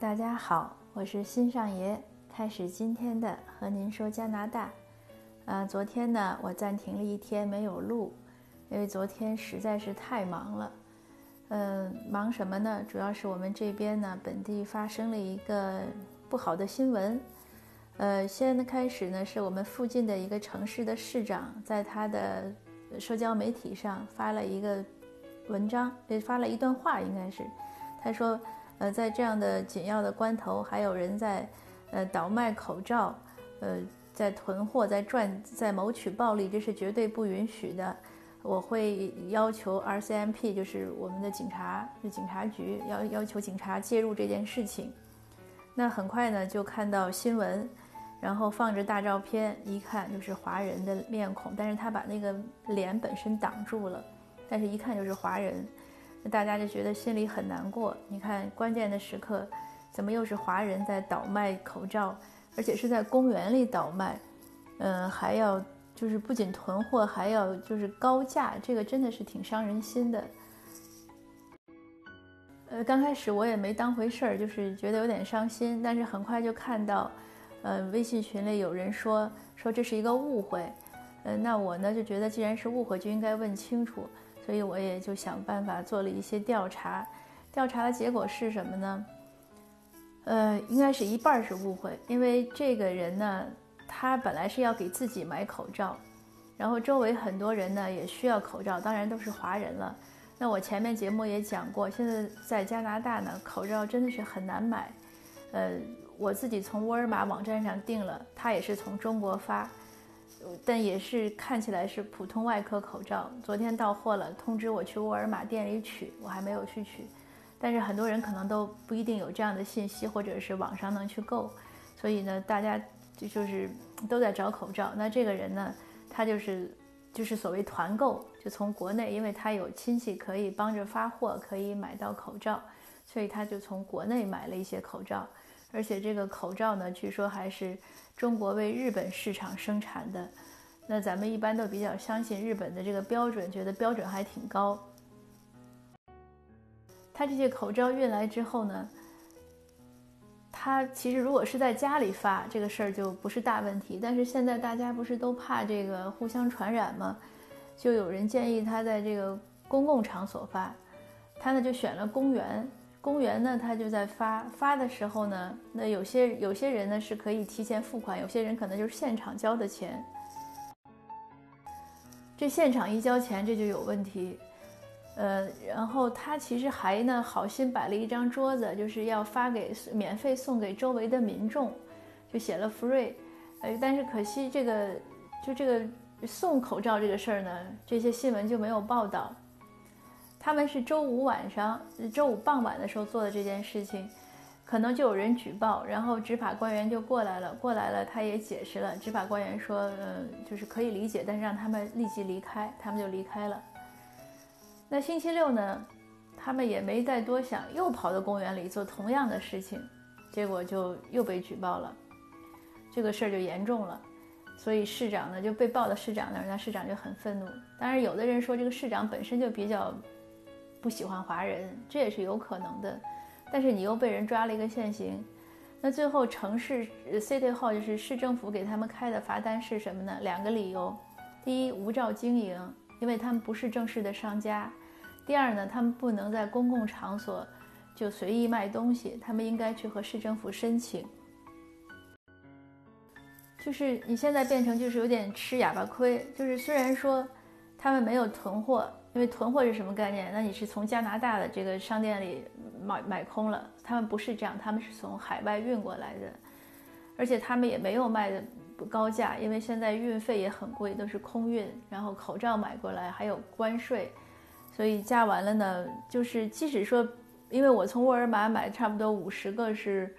大家好，我是新上爷，开始今天的和您说加拿大。呃，昨天呢，我暂停了一天没有录，因为昨天实在是太忙了。嗯，忙什么呢？主要是我们这边呢，本地发生了一个不好的新闻。呃，先开始呢，是我们附近的一个城市的市长在他的社交媒体上发了一个文章，也发了一段话，应该是他说。呃，在这样的紧要的关头，还有人在，呃，倒卖口罩，呃，在囤货，在赚，在谋取暴利，这是绝对不允许的。我会要求 RCMP，就是我们的警察，就警察局，要要求警察介入这件事情。那很快呢，就看到新闻，然后放着大照片，一看就是华人的面孔，但是他把那个脸本身挡住了，但是一看就是华人。那大家就觉得心里很难过。你看，关键的时刻，怎么又是华人在倒卖口罩，而且是在公园里倒卖？嗯，还要就是不仅囤货，还要就是高价，这个真的是挺伤人心的。呃，刚开始我也没当回事儿，就是觉得有点伤心。但是很快就看到，呃，微信群里有人说说这是一个误会。呃，那我呢就觉得，既然是误会，就应该问清楚。所以我也就想办法做了一些调查，调查的结果是什么呢？呃，应该是一半是误会，因为这个人呢，他本来是要给自己买口罩，然后周围很多人呢也需要口罩，当然都是华人了。那我前面节目也讲过，现在在加拿大呢，口罩真的是很难买。呃，我自己从沃尔玛网站上订了，他也是从中国发。但也是看起来是普通外科口罩，昨天到货了，通知我去沃尔玛店里取，我还没有去取。但是很多人可能都不一定有这样的信息，或者是网上能去购，所以呢，大家就就是都在找口罩。那这个人呢，他就是就是所谓团购，就从国内，因为他有亲戚可以帮着发货，可以买到口罩，所以他就从国内买了一些口罩。而且这个口罩呢，据说还是中国为日本市场生产的。那咱们一般都比较相信日本的这个标准，觉得标准还挺高。他这些口罩运来之后呢，他其实如果是在家里发这个事儿就不是大问题。但是现在大家不是都怕这个互相传染吗？就有人建议他在这个公共场所发，他呢就选了公园。公园呢，他就在发发的时候呢，那有些有些人呢是可以提前付款，有些人可能就是现场交的钱。这现场一交钱，这就有问题。呃，然后他其实还呢好心摆了一张桌子，就是要发给免费送给周围的民众，就写了 free。呃，但是可惜这个就这个送口罩这个事儿呢，这些新闻就没有报道。他们是周五晚上、周五傍晚的时候做的这件事情，可能就有人举报，然后执法官员就过来了。过来了，他也解释了。执法官员说：“嗯，就是可以理解，但是让他们立即离开。”他们就离开了。那星期六呢，他们也没再多想，又跑到公园里做同样的事情，结果就又被举报了。这个事儿就严重了，所以市长呢就被报到市长那儿，那市长就很愤怒。当然，有的人说这个市长本身就比较。不喜欢华人，这也是有可能的，但是你又被人抓了一个现行，那最后城市 City Hall 就是市政府给他们开的罚单是什么呢？两个理由：第一，无照经营，因为他们不是正式的商家；第二呢，他们不能在公共场所就随意卖东西，他们应该去和市政府申请。就是你现在变成就是有点吃哑巴亏，就是虽然说他们没有囤货。因为囤货是什么概念？那你是从加拿大的这个商店里买买空了，他们不是这样，他们是从海外运过来的，而且他们也没有卖的高价，因为现在运费也很贵，都是空运，然后口罩买过来还有关税，所以加完了呢，就是即使说，因为我从沃尔玛买差不多五十个是，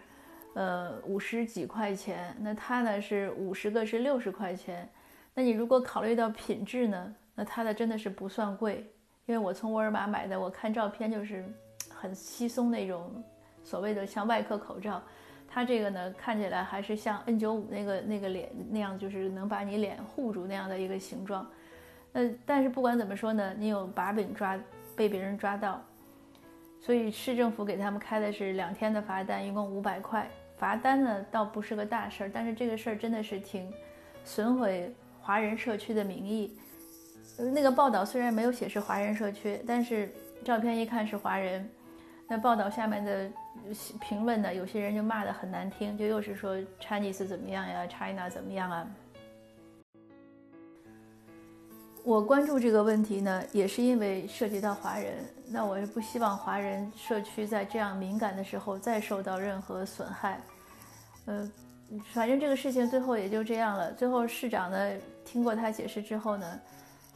呃五十几块钱，那他呢是五十个是六十块钱，那你如果考虑到品质呢？那它的真的是不算贵，因为我从沃尔玛买的，我看照片就是很稀松那种所谓的像外科口罩，它这个呢看起来还是像 N95 那个那个脸那样，就是能把你脸护住那样的一个形状。呃，但是不管怎么说呢，你有把柄抓被别人抓到，所以市政府给他们开的是两天的罚单，一共五百块。罚单呢倒不是个大事儿，但是这个事儿真的是挺损毁华人社区的名义。那个报道虽然没有写是华人社区，但是照片一看是华人。那报道下面的评论呢，有些人就骂得很难听，就又是说 Chinese 怎么样呀，China 怎么样啊。我关注这个问题呢，也是因为涉及到华人。那我是不希望华人社区在这样敏感的时候再受到任何损害。呃，反正这个事情最后也就这样了。最后市长呢，听过他解释之后呢，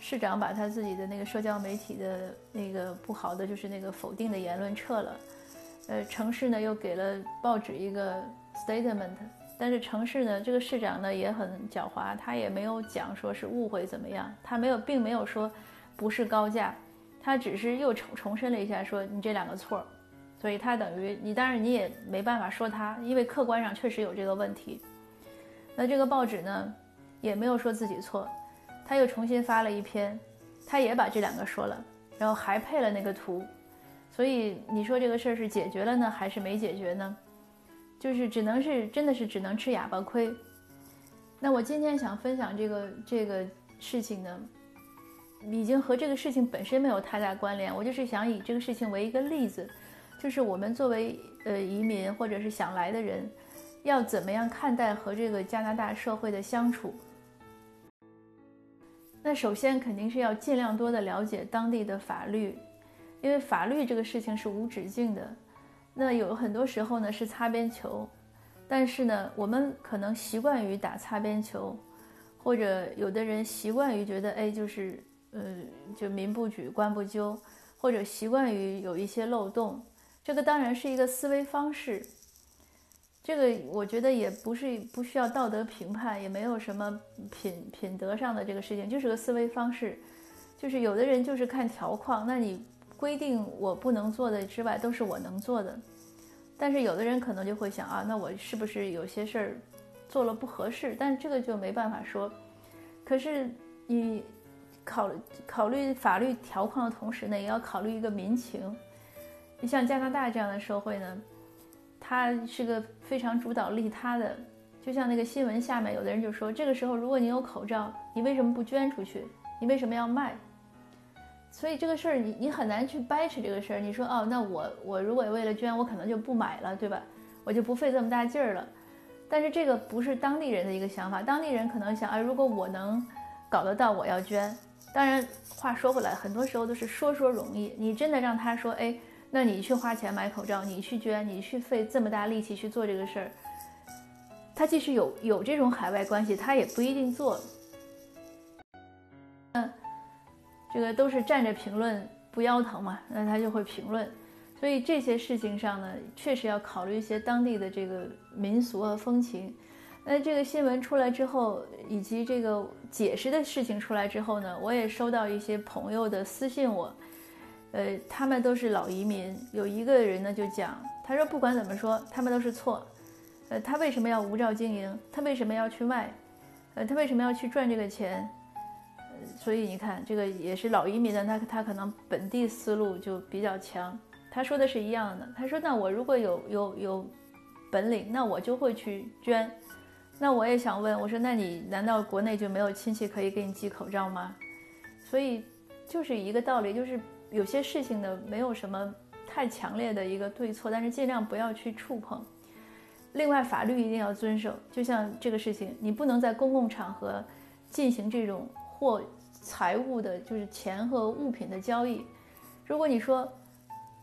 市长把他自己的那个社交媒体的那个不好的，就是那个否定的言论撤了。呃，城市呢又给了报纸一个 statement。但是城市呢，这个市长呢也很狡猾，他也没有讲说是误会怎么样，他没有，并没有说不是高价，他只是又重重申了一下说你这两个错，所以他等于你，当然你也没办法说他，因为客观上确实有这个问题。那这个报纸呢也没有说自己错，他又重新发了一篇，他也把这两个说了，然后还配了那个图，所以你说这个事儿是解决了呢，还是没解决呢？就是只能是真的是只能吃哑巴亏。那我今天想分享这个这个事情呢，已经和这个事情本身没有太大关联。我就是想以这个事情为一个例子，就是我们作为呃移民或者是想来的人，要怎么样看待和这个加拿大社会的相处。那首先肯定是要尽量多的了解当地的法律，因为法律这个事情是无止境的。那有很多时候呢是擦边球，但是呢，我们可能习惯于打擦边球，或者有的人习惯于觉得，哎，就是嗯，就民不举，官不究，或者习惯于有一些漏洞。这个当然是一个思维方式，这个我觉得也不是不需要道德评判，也没有什么品品德上的这个事情，就是个思维方式。就是有的人就是看条框，那你。规定我不能做的之外，都是我能做的。但是有的人可能就会想啊，那我是不是有些事儿做了不合适？但这个就没办法说。可是你考考虑法律条框的同时呢，也要考虑一个民情。你像加拿大这样的社会呢，他是个非常主导利他的。就像那个新闻下面，有的人就说，这个时候如果你有口罩，你为什么不捐出去？你为什么要卖？所以这个事儿，你你很难去掰扯这个事儿。你说哦，那我我如果为了捐，我可能就不买了，对吧？我就不费这么大劲儿了。但是这个不是当地人的一个想法，当地人可能想，哎，如果我能搞得到，我要捐。当然，话说回来，很多时候都是说说容易。你真的让他说，哎，那你去花钱买口罩，你去捐，你去费这么大力气去做这个事儿，他即使有有这种海外关系，他也不一定做。嗯。这个都是站着评论不腰疼嘛，那他就会评论，所以这些事情上呢，确实要考虑一些当地的这个民俗和风情。那这个新闻出来之后，以及这个解释的事情出来之后呢，我也收到一些朋友的私信我，呃，他们都是老移民，有一个人呢就讲，他说不管怎么说，他们都是错，呃，他为什么要无照经营？他为什么要去卖？呃，他为什么要去赚这个钱？呃所以你看，这个也是老移民的，他他可能本地思路就比较强。他说的是一样的，他说：“那我如果有有有本领，那我就会去捐。”那我也想问，我说：“那你难道国内就没有亲戚可以给你寄口罩吗？”所以就是一个道理，就是有些事情呢，没有什么太强烈的一个对错，但是尽量不要去触碰。另外，法律一定要遵守，就像这个事情，你不能在公共场合进行这种。或财物的，就是钱和物品的交易。如果你说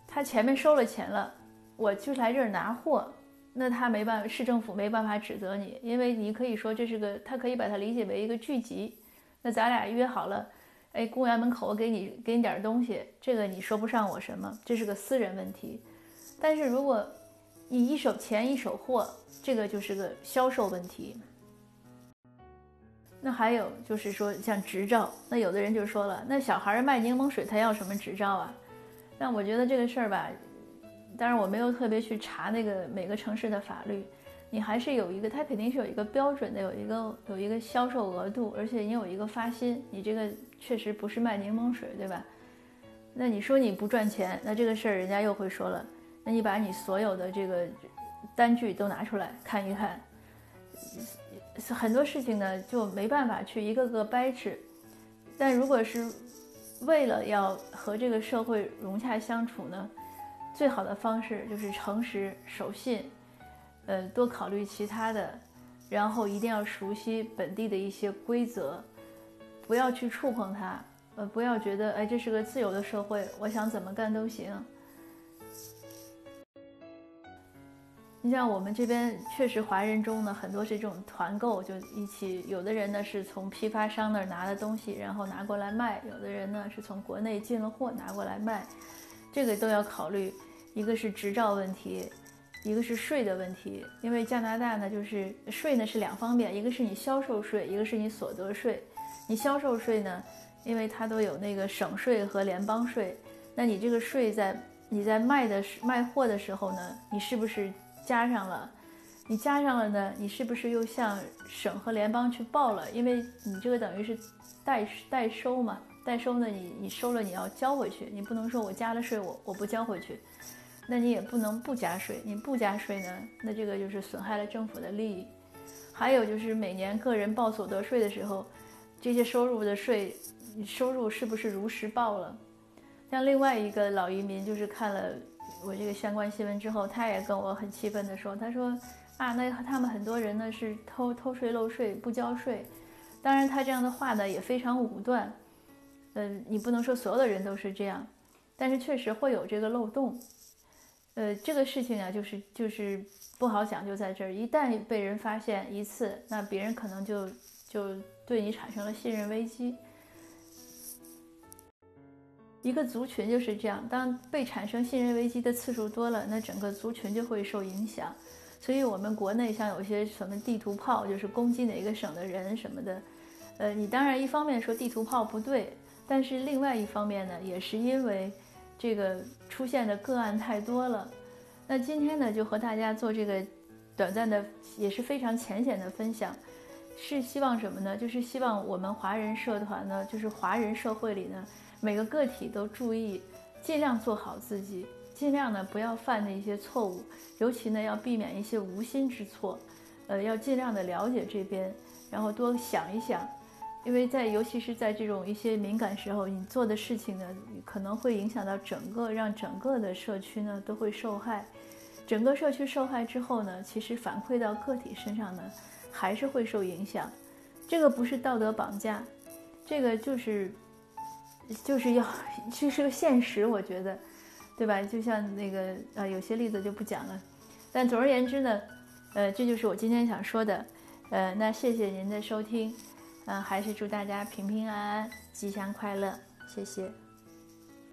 他前面收了钱了，我就来这儿拿货，那他没办法，市政府没办法指责你，因为你可以说这是个，他可以把它理解为一个聚集。那咱俩约好了，哎，公园门口我给你给你点东西，这个你说不上我什么，这是个私人问题。但是如果你一手钱一手货，这个就是个销售问题。那还有就是说，像执照，那有的人就说了，那小孩卖柠檬水，他要什么执照啊？那我觉得这个事儿吧，当然我没有特别去查那个每个城市的法律，你还是有一个，他肯定是有一个标准的，有一个有一个销售额度，而且你有一个发心，你这个确实不是卖柠檬水，对吧？那你说你不赚钱，那这个事儿人家又会说了。那你把你所有的这个单据都拿出来看一看，很多事情呢就没办法去一个个掰扯。但如果是为了要和这个社会融洽相处呢，最好的方式就是诚实守信，呃，多考虑其他的，然后一定要熟悉本地的一些规则，不要去触碰它。呃，不要觉得哎，这是个自由的社会，我想怎么干都行。你像我们这边确实华人中呢，很多是这种团购，就一起，有的人呢是从批发商那儿拿的东西，然后拿过来卖；有的人呢是从国内进了货拿过来卖，这个都要考虑。一个是执照问题，一个是税的问题。因为加拿大呢，就是税呢是两方面，一个是你销售税，一个是你所得税。你销售税呢？因为它都有那个省税和联邦税，那你这个税在你在卖的卖货的时候呢，你是不是加上了？你加上了呢，你是不是又向省和联邦去报了？因为你这个等于是代代收嘛，代收呢，你你收了你要交回去，你不能说我加了税我我不交回去，那你也不能不加税，你不加税呢，那这个就是损害了政府的利益。还有就是每年个人报所得税的时候，这些收入的税。收入是不是如实报了？像另外一个老移民，就是看了我这个相关新闻之后，他也跟我很气愤地说：“他说啊，那他们很多人呢是偷偷税漏税不交税。当然，他这样的话呢也非常武断。嗯，你不能说所有的人都是这样，但是确实会有这个漏洞。呃，这个事情啊，就是就是不好讲，就在这儿，一旦被人发现一次，那别人可能就就对你产生了信任危机。”一个族群就是这样，当被产生信任危机的次数多了，那整个族群就会受影响。所以，我们国内像有些什么地图炮，就是攻击哪个省的人什么的，呃，你当然一方面说地图炮不对，但是另外一方面呢，也是因为这个出现的个案太多了。那今天呢，就和大家做这个短暂的，也是非常浅显的分享，是希望什么呢？就是希望我们华人社团呢，就是华人社会里呢。每个个体都注意，尽量做好自己，尽量呢不要犯的一些错误，尤其呢要避免一些无心之错，呃，要尽量的了解这边，然后多想一想，因为在尤其是在这种一些敏感时候，你做的事情呢可能会影响到整个，让整个的社区呢都会受害，整个社区受害之后呢，其实反馈到个体身上呢还是会受影响，这个不是道德绑架，这个就是。就是要，这是个现实，我觉得，对吧？就像那个呃，有些例子就不讲了。但总而言之呢，呃，这就是我今天想说的。呃，那谢谢您的收听，嗯，还是祝大家平平安安、吉祥快乐，谢谢。